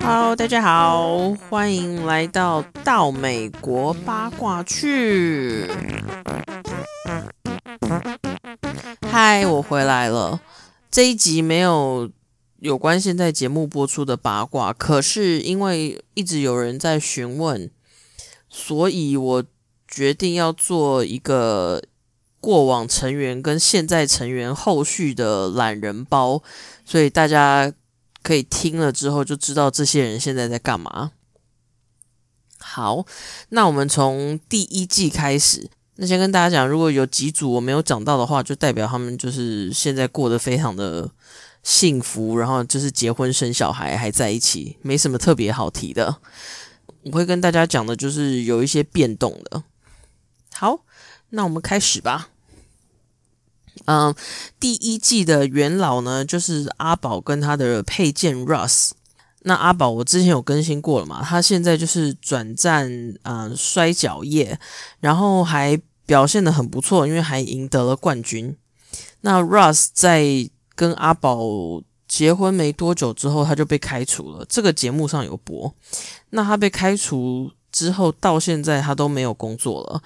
Hello，大家好，欢迎来到到美国八卦去。嗨，我回来了。这一集没有有关现在节目播出的八卦，可是因为一直有人在询问，所以我决定要做一个过往成员跟现在成员后续的懒人包，所以大家。可以听了之后就知道这些人现在在干嘛。好，那我们从第一季开始。那先跟大家讲，如果有几组我没有讲到的话，就代表他们就是现在过得非常的幸福，然后就是结婚生小孩还在一起，没什么特别好提的。我会跟大家讲的就是有一些变动的。好，那我们开始吧。嗯，第一季的元老呢，就是阿宝跟他的配件 Russ。那阿宝我之前有更新过了嘛？他现在就是转战啊摔角业，然后还表现的很不错，因为还赢得了冠军。那 Russ 在跟阿宝结婚没多久之后，他就被开除了。这个节目上有播。那他被开除之后，到现在他都没有工作了，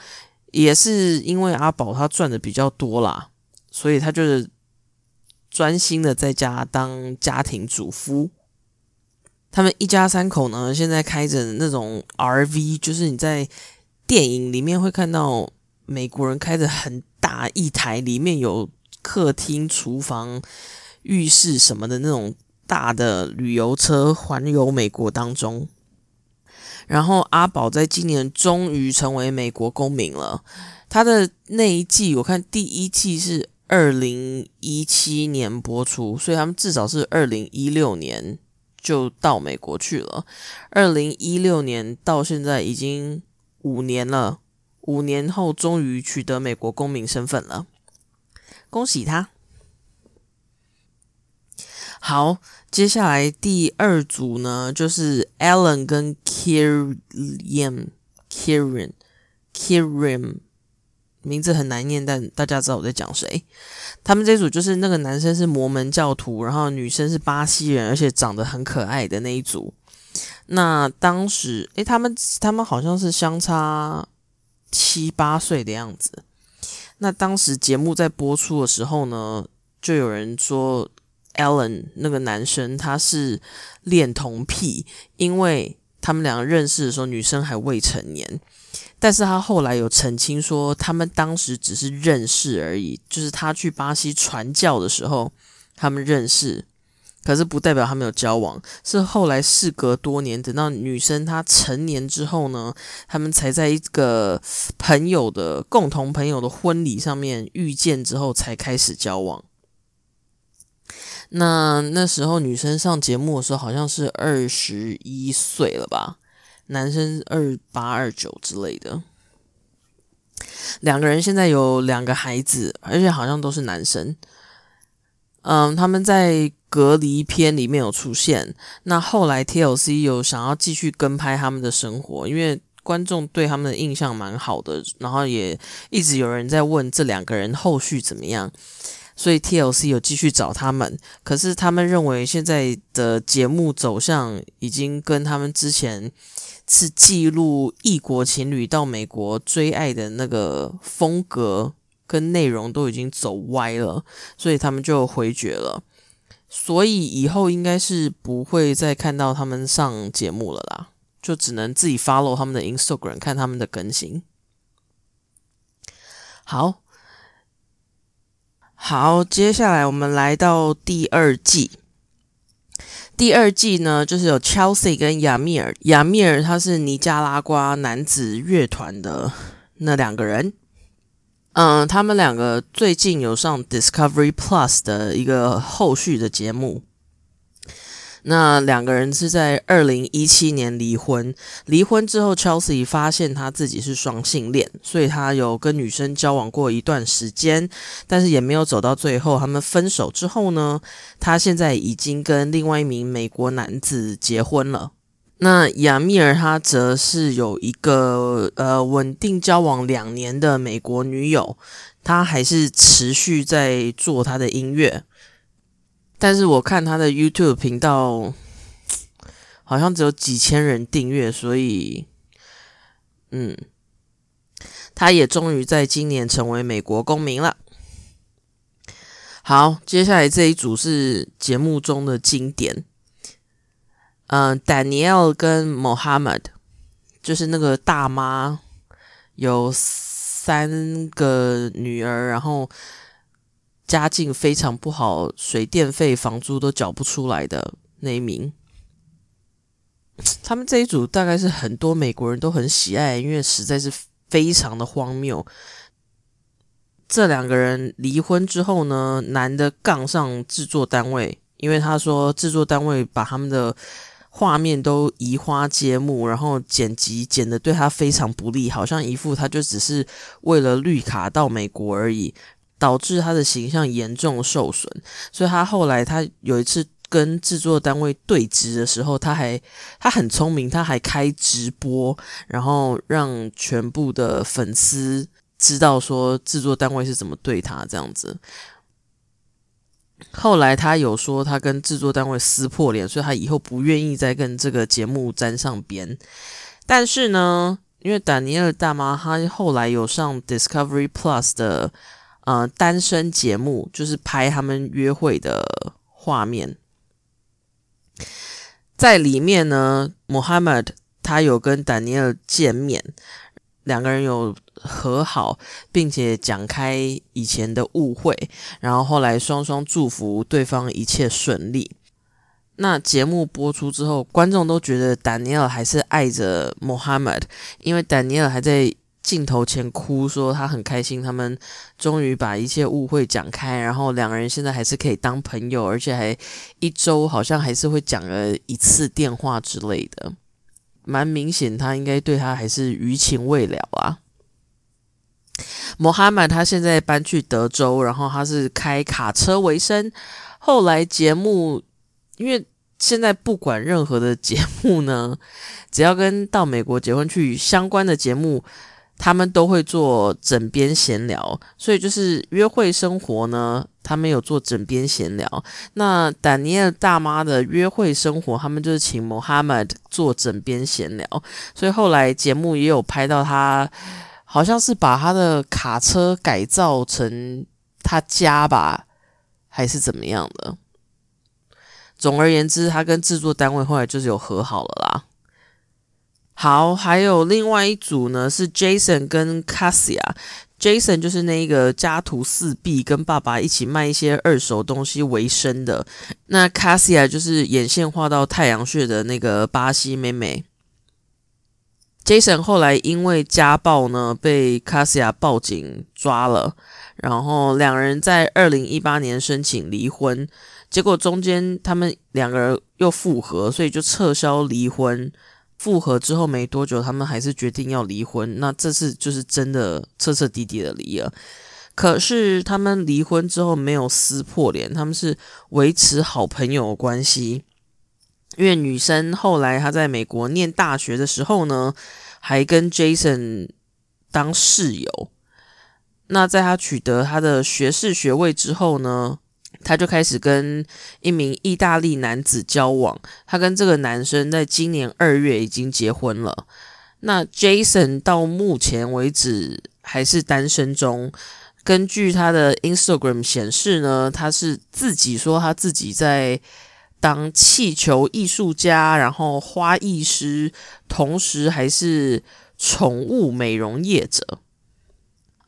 也是因为阿宝他赚的比较多啦。所以他就是专心的在家当家庭主妇。他们一家三口呢，现在开着那种 RV，就是你在电影里面会看到美国人开着很大一台，里面有客厅、厨房、浴室什么的那种大的旅游车，环游美国当中。然后阿宝在今年终于成为美国公民了。他的那一季，我看第一季是。二零一七年播出，所以他们至少是二零一六年就到美国去了。二零一六年到现在已经五年了，五年后终于取得美国公民身份了，恭喜他！好，接下来第二组呢，就是 Alan 跟 Kieran，Kieran，Kieran。名字很难念，但大家知道我在讲谁。他们这组就是那个男生是摩门教徒，然后女生是巴西人，而且长得很可爱的那一组。那当时，诶，他们他们好像是相差七八岁的样子。那当时节目在播出的时候呢，就有人说 Allen 那个男生他是恋童癖，因为他们两个认识的时候，女生还未成年。但是他后来有澄清说，他们当时只是认识而已，就是他去巴西传教的时候，他们认识，可是不代表他们有交往。是后来事隔多年，等到女生她成年之后呢，他们才在一个朋友的共同朋友的婚礼上面遇见之后，才开始交往。那那时候女生上节目的时候，好像是二十一岁了吧。男生二八二九之类的，两个人现在有两个孩子，而且好像都是男生。嗯，他们在隔离片里面有出现。那后来 TLC 有想要继续跟拍他们的生活，因为观众对他们的印象蛮好的，然后也一直有人在问这两个人后续怎么样。所以 TLC 有继续找他们，可是他们认为现在的节目走向已经跟他们之前是记录异国情侣到美国追爱的那个风格跟内容都已经走歪了，所以他们就回绝了。所以以后应该是不会再看到他们上节目了啦，就只能自己 follow 他们的 Instagram 看他们的更新。好。好，接下来我们来到第二季。第二季呢，就是有 Chelsea 跟雅米尔。雅米尔他是尼加拉瓜男子乐团的那两个人。嗯，他们两个最近有上 Discovery Plus 的一个后续的节目。那两个人是在二零一七年离婚，离婚之后，Chelsea 发现他自己是双性恋，所以他有跟女生交往过一段时间，但是也没有走到最后。他们分手之后呢，他现在已经跟另外一名美国男子结婚了。那亚米尔他则是有一个呃稳定交往两年的美国女友，他还是持续在做他的音乐。但是我看他的 YouTube 频道，好像只有几千人订阅，所以，嗯，他也终于在今年成为美国公民了。好，接下来这一组是节目中的经典。嗯，Daniel 跟 Mohammed 就是那个大妈，有三个女儿，然后家境非常不好，水电费、房租都缴不出来的那一名。他们这一组大概是很多美国人都很喜爱，因为实在是非常的荒谬。这两个人离婚之后呢，男的杠上制作单位，因为他说制作单位把他们的画面都移花接木，然后剪辑剪的对他非常不利，好像一副他就只是为了绿卡到美国而已，导致他的形象严重受损。所以他后来他有一次跟制作单位对峙的时候，他还他很聪明，他还开直播，然后让全部的粉丝。知道说制作单位是怎么对他这样子，后来他有说他跟制作单位撕破脸，所以他以后不愿意再跟这个节目沾上边。但是呢，因为丹尼尔大妈她后来有上 Discovery Plus 的呃单身节目，就是拍他们约会的画面，在里面呢，Mohammed 他有跟丹尼尔见面。两个人有和好，并且讲开以前的误会，然后后来双双祝福对方一切顺利。那节目播出之后，观众都觉得丹尼尔还是爱着 Mohammed，因为丹尼尔还在镜头前哭，说他很开心，他们终于把一切误会讲开，然后两个人现在还是可以当朋友，而且还一周好像还是会讲了一次电话之类的。蛮明显，他应该对他还是余情未了啊。穆罕默他现在搬去德州，然后他是开卡车为生。后来节目，因为现在不管任何的节目呢，只要跟到美国结婚去相关的节目。他们都会做枕边闲聊，所以就是约会生活呢，他们有做枕边闲聊。那丹尼尔大妈的约会生活，他们就是请 Mohammed 做枕边闲聊。所以后来节目也有拍到他，好像是把他的卡车改造成他家吧，还是怎么样的。总而言之，他跟制作单位后来就是有和好了啦。好，还有另外一组呢，是 Jason 跟 Cassia。Jason 就是那个家徒四壁，跟爸爸一起卖一些二手东西为生的。那 Cassia 就是眼线画到太阳穴的那个巴西妹妹。Jason 后来因为家暴呢，被 Cassia 报警抓了，然后两人在二零一八年申请离婚，结果中间他们两个人又复合，所以就撤销离婚。复合之后没多久，他们还是决定要离婚。那这次就是真的彻彻底底的离了。可是他们离婚之后没有撕破脸，他们是维持好朋友关系。因为女生后来她在美国念大学的时候呢，还跟 Jason 当室友。那在她取得她的学士学位之后呢？他就开始跟一名意大利男子交往，他跟这个男生在今年二月已经结婚了。那 Jason 到目前为止还是单身中。根据他的 Instagram 显示呢，他是自己说他自己在当气球艺术家，然后花艺师，同时还是宠物美容业者。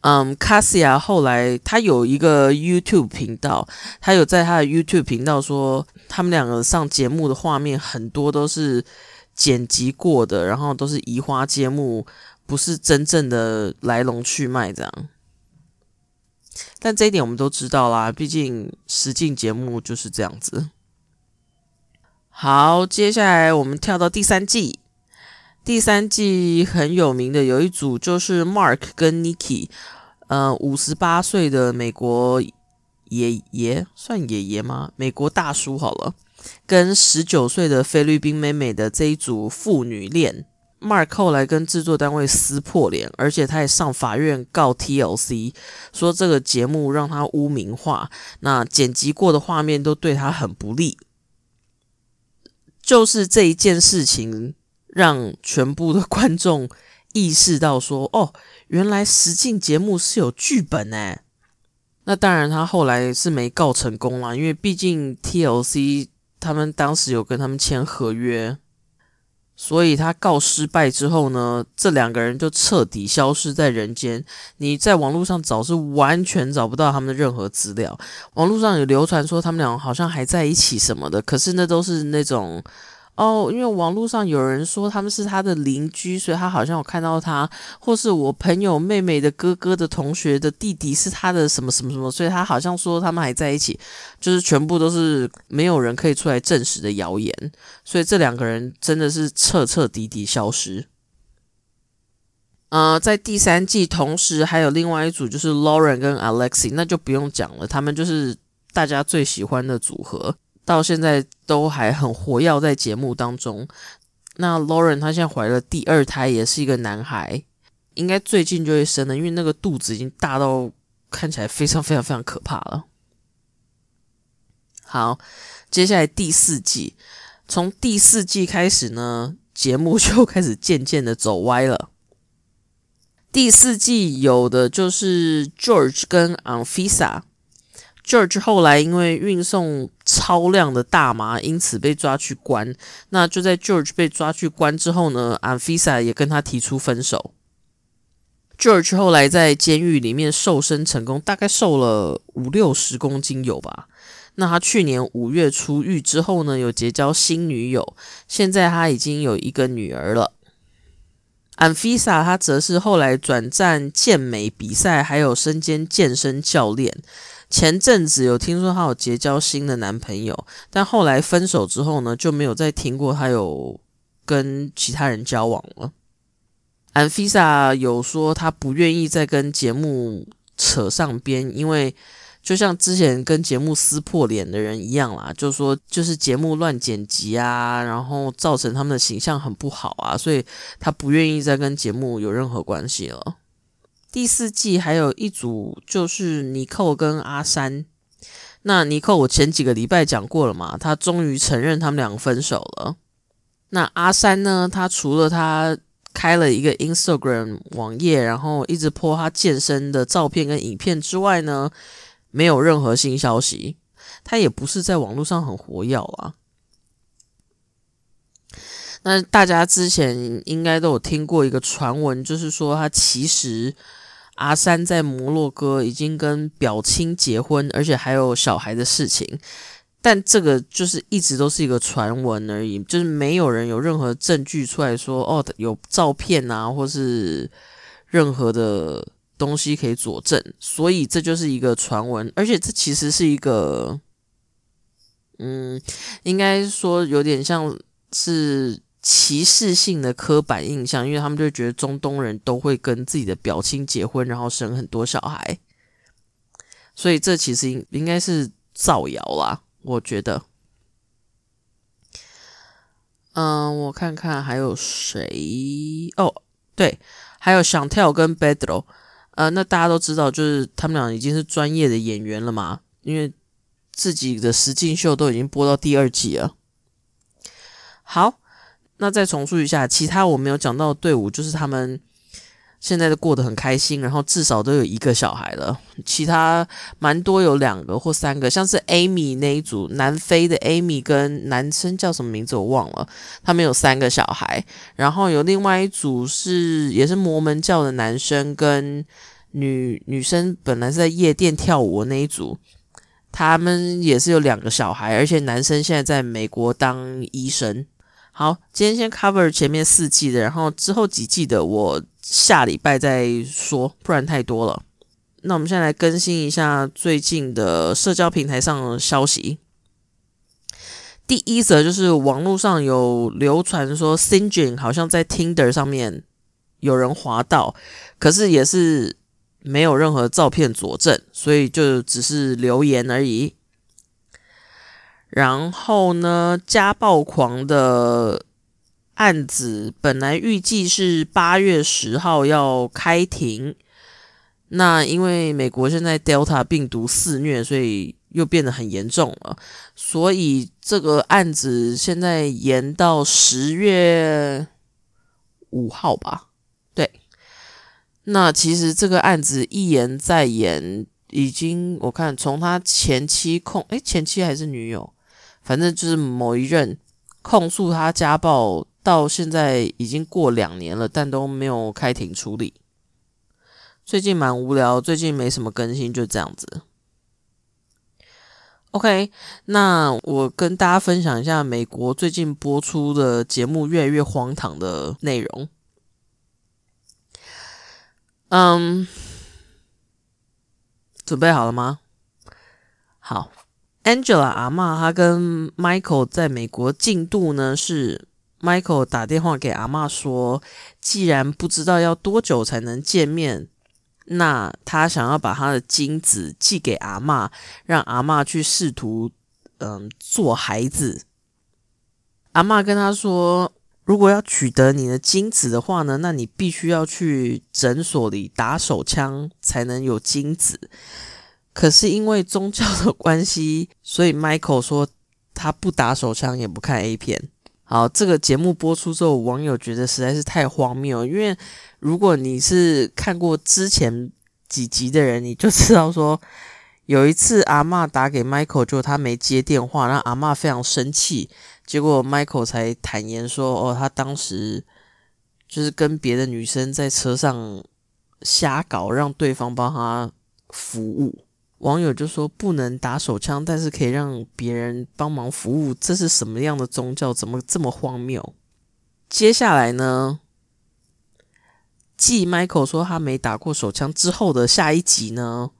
嗯，卡西亚后来他有一个 YouTube 频道，他有在他的 YouTube 频道说，他们两个上节目的画面很多都是剪辑过的，然后都是移花接木，不是真正的来龙去脉这样。但这一点我们都知道啦，毕竟实境节目就是这样子。好，接下来我们跳到第三季，第三季很有名的有一组就是 Mark 跟 Nikki。呃，五十八岁的美国爷爷算爷爷吗？美国大叔好了，跟十九岁的菲律宾妹妹的这一组父女恋，Mark 后来跟制作单位撕破脸，而且他也上法院告 TLC，说这个节目让他污名化，那剪辑过的画面都对他很不利。就是这一件事情，让全部的观众意识到说：“哦，原来实境节目是有剧本哎。”那当然，他后来是没告成功啦，因为毕竟 TLC 他们当时有跟他们签合约。所以他告失败之后呢，这两个人就彻底消失在人间。你在网络上找是完全找不到他们的任何资料。网络上有流传说他们俩好像还在一起什么的，可是那都是那种。哦，因为网络上有人说他们是他的邻居，所以他好像有看到他，或是我朋友妹妹的哥哥的同学的弟弟是他的什么什么什么，所以他好像说他们还在一起，就是全部都是没有人可以出来证实的谣言，所以这两个人真的是彻彻底底消失。呃，在第三季同时还有另外一组就是 Lauren 跟 Alexi，那就不用讲了，他们就是大家最喜欢的组合。到现在都还很活跃在节目当中。那 Lauren 她现在怀了第二胎，也是一个男孩，应该最近就会生了，因为那个肚子已经大到看起来非常非常非常可怕了。好，接下来第四季，从第四季开始呢，节目就开始渐渐的走歪了。第四季有的就是 George 跟 Anfisa。George 后来因为运送超量的大麻，因此被抓去关。那就在 George 被抓去关之后呢，Anfisa 也跟他提出分手。George 后来在监狱里面瘦身成功，大概瘦了五六十公斤有吧。那他去年五月出狱之后呢，有结交新女友，现在他已经有一个女儿了。Anfisa 他则是后来转战健美比赛，还有身兼健身教练。前阵子有听说她有结交新的男朋友，但后来分手之后呢，就没有再听过她有跟其他人交往了。Anfisa 有说她不愿意再跟节目扯上边，因为就像之前跟节目撕破脸的人一样啦，就说就是节目乱剪辑啊，然后造成他们的形象很不好啊，所以她不愿意再跟节目有任何关系了。第四季还有一组就是尼寇跟阿三。那尼寇我前几个礼拜讲过了嘛，他终于承认他们两个分手了。那阿三呢？他除了他开了一个 Instagram 网页，然后一直 po 他健身的照片跟影片之外呢，没有任何新消息。他也不是在网络上很活跃啊。那大家之前应该都有听过一个传闻，就是说他其实。阿三在摩洛哥已经跟表亲结婚，而且还有小孩的事情，但这个就是一直都是一个传闻而已，就是没有人有任何证据出来说哦，有照片啊，或是任何的东西可以佐证，所以这就是一个传闻，而且这其实是一个，嗯，应该说有点像是。歧视性的刻板印象，因为他们就觉得中东人都会跟自己的表亲结婚，然后生很多小孩，所以这其实应应该是造谣啦。我觉得，嗯，我看看还有谁哦，对，还有想跳跟 Bedro，呃，那大家都知道，就是他们俩已经是专业的演员了嘛，因为自己的实境秀都已经播到第二季了。好。那再重述一下，其他我没有讲到的队伍，就是他们现在都过得很开心，然后至少都有一个小孩了。其他蛮多有两个或三个，像是 Amy 那一组，南非的 Amy 跟男生叫什么名字我忘了，他们有三个小孩。然后有另外一组是也是摩门教的男生跟女女生，本来是在夜店跳舞的那一组，他们也是有两个小孩，而且男生现在在美国当医生。好，今天先 cover 前面四季的，然后之后几季的我下礼拜再说，不然太多了。那我们现在来更新一下最近的社交平台上的消息。第一则就是网络上有流传说 s i n j i n 好像在 Tinder 上面有人滑到，可是也是没有任何照片佐证，所以就只是留言而已。然后呢，家暴狂的案子本来预计是八月十号要开庭，那因为美国现在 Delta 病毒肆虐，所以又变得很严重了，所以这个案子现在延到十月五号吧。对，那其实这个案子一延再延，已经我看从他前妻控，诶，前妻还是女友，反正就是某一任控诉他家暴。到现在已经过两年了，但都没有开庭处理。最近蛮无聊，最近没什么更新，就这样子。OK，那我跟大家分享一下美国最近播出的节目越来越荒唐的内容。嗯，准备好了吗？好，Angela 阿妈她跟 Michael 在美国进度呢是。Michael 打电话给阿妈说：“既然不知道要多久才能见面，那他想要把他的精子寄给阿妈，让阿妈去试图嗯做孩子。”阿妈跟他说：“如果要取得你的精子的话呢，那你必须要去诊所里打手枪才能有精子。可是因为宗教的关系，所以 Michael 说他不打手枪，也不看 A 片。”好，这个节目播出之后，网友觉得实在是太荒谬。因为如果你是看过之前几集的人，你就知道说，有一次阿妈打给 Michael，就他没接电话，让阿妈非常生气。结果 Michael 才坦言说，哦，他当时就是跟别的女生在车上瞎搞，让对方帮他服务。网友就说不能打手枪，但是可以让别人帮忙服务，这是什么样的宗教？怎么这么荒谬？接下来呢？继 Michael 说他没打过手枪之后的下一集呢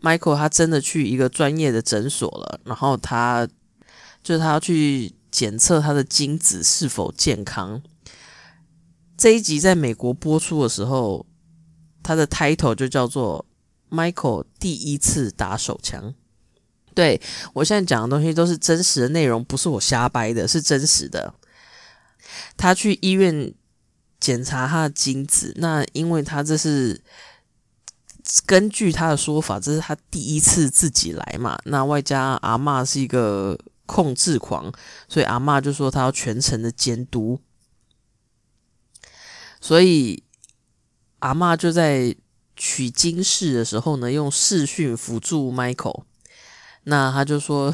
，Michael 他真的去一个专业的诊所了，然后他就是他要去检测他的精子是否健康。这一集在美国播出的时候，他的 title 就叫做。Michael 第一次打手枪，对我现在讲的东西都是真实的内容，不是我瞎掰的，是真实的。他去医院检查他的精子，那因为他这是根据他的说法，这是他第一次自己来嘛，那外加阿妈是一个控制狂，所以阿妈就说他要全程的监督，所以阿妈就在。取经士的时候呢，用视讯辅助 Michael，那他就说，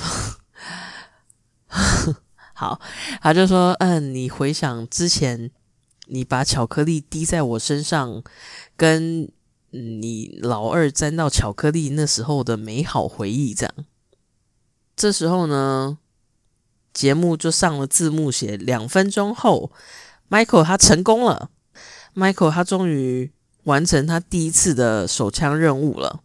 好，他就说，嗯，你回想之前你把巧克力滴在我身上，跟你老二沾到巧克力那时候的美好回忆，这样。这时候呢，节目就上了字幕，写两分钟后，Michael 他成功了，Michael 他终于。完成他第一次的手枪任务了。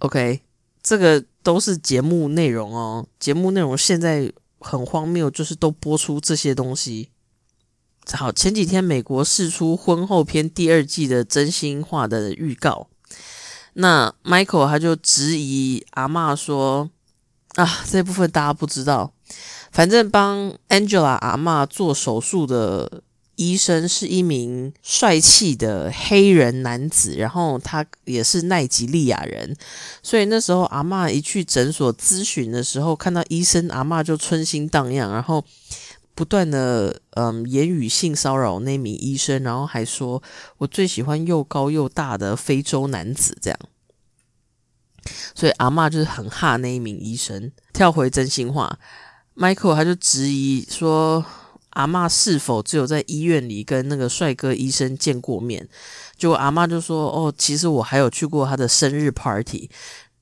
OK，这个都是节目内容哦。节目内容现在很荒谬，就是都播出这些东西。好，前几天美国释出婚后篇第二季的真心话的预告，那 Michael 他就质疑阿妈说：“啊，这部分大家不知道，反正帮 Angela 阿妈做手术的。”医生是一名帅气的黑人男子，然后他也是奈及利亚人，所以那时候阿妈一去诊所咨询的时候，看到医生，阿妈就春心荡漾，然后不断的嗯言语性骚扰那名医生，然后还说我最喜欢又高又大的非洲男子这样，所以阿妈就是很怕那一名医生。跳回真心话，Michael 他就质疑说。阿妈是否只有在医院里跟那个帅哥医生见过面？结果阿妈就说：“哦，其实我还有去过他的生日 party。”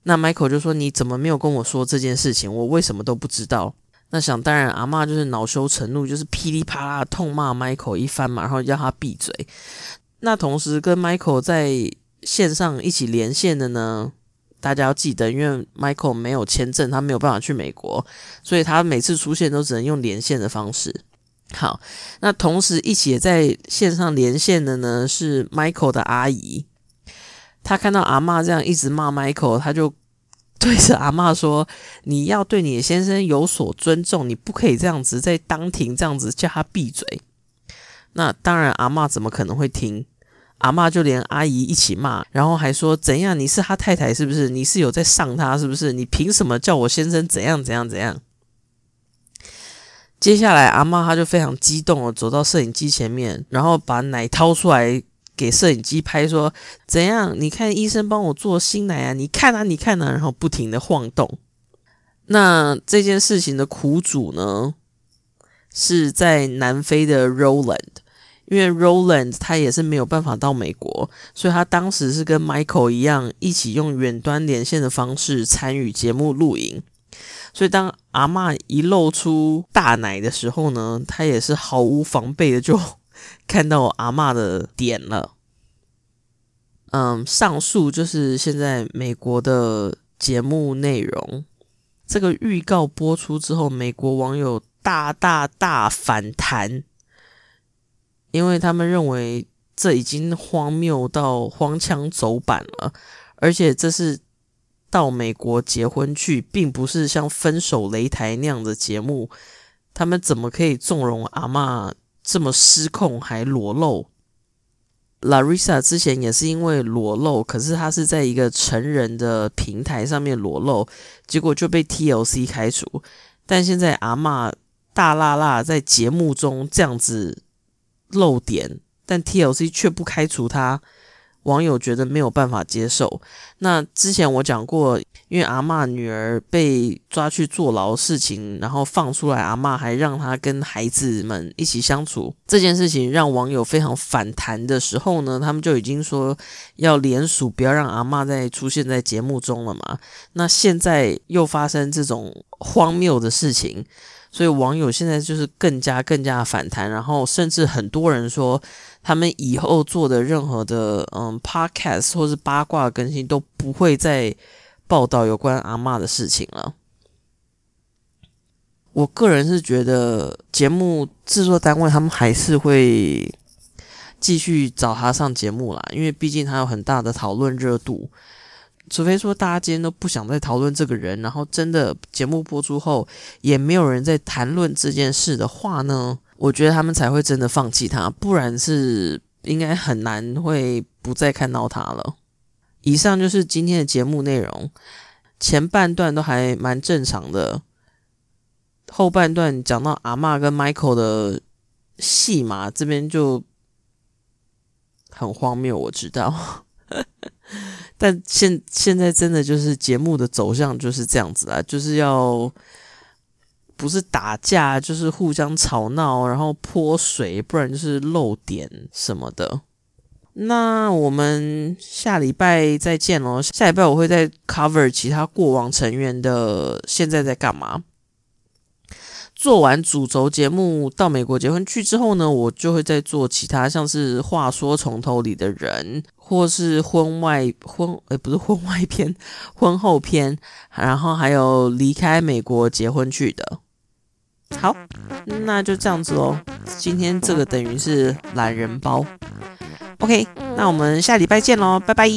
那 Michael 就说：“你怎么没有跟我说这件事情？我为什么都不知道？”那想当然，阿妈就是恼羞成怒，就是噼里啪啦痛骂 Michael 一番嘛，然后叫他闭嘴。那同时跟 Michael 在线上一起连线的呢，大家要记得，因为 Michael 没有签证，他没有办法去美国，所以他每次出现都只能用连线的方式。好，那同时一起也在线上连线的呢是 Michael 的阿姨，她看到阿妈这样一直骂 Michael，她就对着阿妈说：“你要对你的先生有所尊重，你不可以这样子在当庭这样子叫他闭嘴。”那当然，阿妈怎么可能会听？阿妈就连阿姨一起骂，然后还说：“怎样？你是他太太是不是？你是有在上他是不是？你凭什么叫我先生怎样怎样怎样？”接下来，阿妈她就非常激动的走到摄影机前面，然后把奶掏出来给摄影机拍，说：“怎样？你看医生帮我做新奶啊！你看啊，你看啊！”然后不停的晃动。那这件事情的苦主呢，是在南非的 Roland，因为 Roland 他也是没有办法到美国，所以他当时是跟 Michael 一样，一起用远端连线的方式参与节目录影。所以，当阿妈一露出大奶的时候呢，他也是毫无防备的就看到阿妈的点了。嗯，上述就是现在美国的节目内容。这个预告播出之后，美国网友大大大反弹，因为他们认为这已经荒谬到荒腔走板了，而且这是。到美国结婚去，并不是像分手擂台那样的节目，他们怎么可以纵容阿妈这么失控还裸露？Larissa 之前也是因为裸露，可是她是在一个成人的平台上面裸露，结果就被 TLC 开除。但现在阿妈大辣辣在节目中这样子露点，但 TLC 却不开除她。网友觉得没有办法接受。那之前我讲过，因为阿妈女儿被抓去坐牢事情，然后放出来，阿妈还让她跟孩子们一起相处，这件事情让网友非常反弹的时候呢，他们就已经说要联署，不要让阿妈再出现在节目中了嘛。那现在又发生这种荒谬的事情，所以网友现在就是更加更加反弹，然后甚至很多人说。他们以后做的任何的嗯 podcast 或是八卦更新都不会再报道有关阿妈的事情了。我个人是觉得节目制作单位他们还是会继续找他上节目啦，因为毕竟他有很大的讨论热度。除非说大家今天都不想再讨论这个人，然后真的节目播出后也没有人在谈论这件事的话呢？我觉得他们才会真的放弃他，不然是应该很难会不再看到他了。以上就是今天的节目内容，前半段都还蛮正常的，后半段讲到阿妈跟 Michael 的戏码，这边就很荒谬，我知道，但现现在真的就是节目的走向就是这样子啊，就是要。不是打架，就是互相吵闹，然后泼水，不然就是漏点什么的。那我们下礼拜再见喽！下礼拜我会再 cover 其他过往成员的现在在干嘛。做完主轴节目到美国结婚去之后呢，我就会再做其他，像是话说从头里的人，或是婚外婚诶不是婚外片 婚后片然后还有离开美国结婚去的。好那就这样子喽今天这个等于是懒人包。Ok 那我们下礼拜见喽拜拜。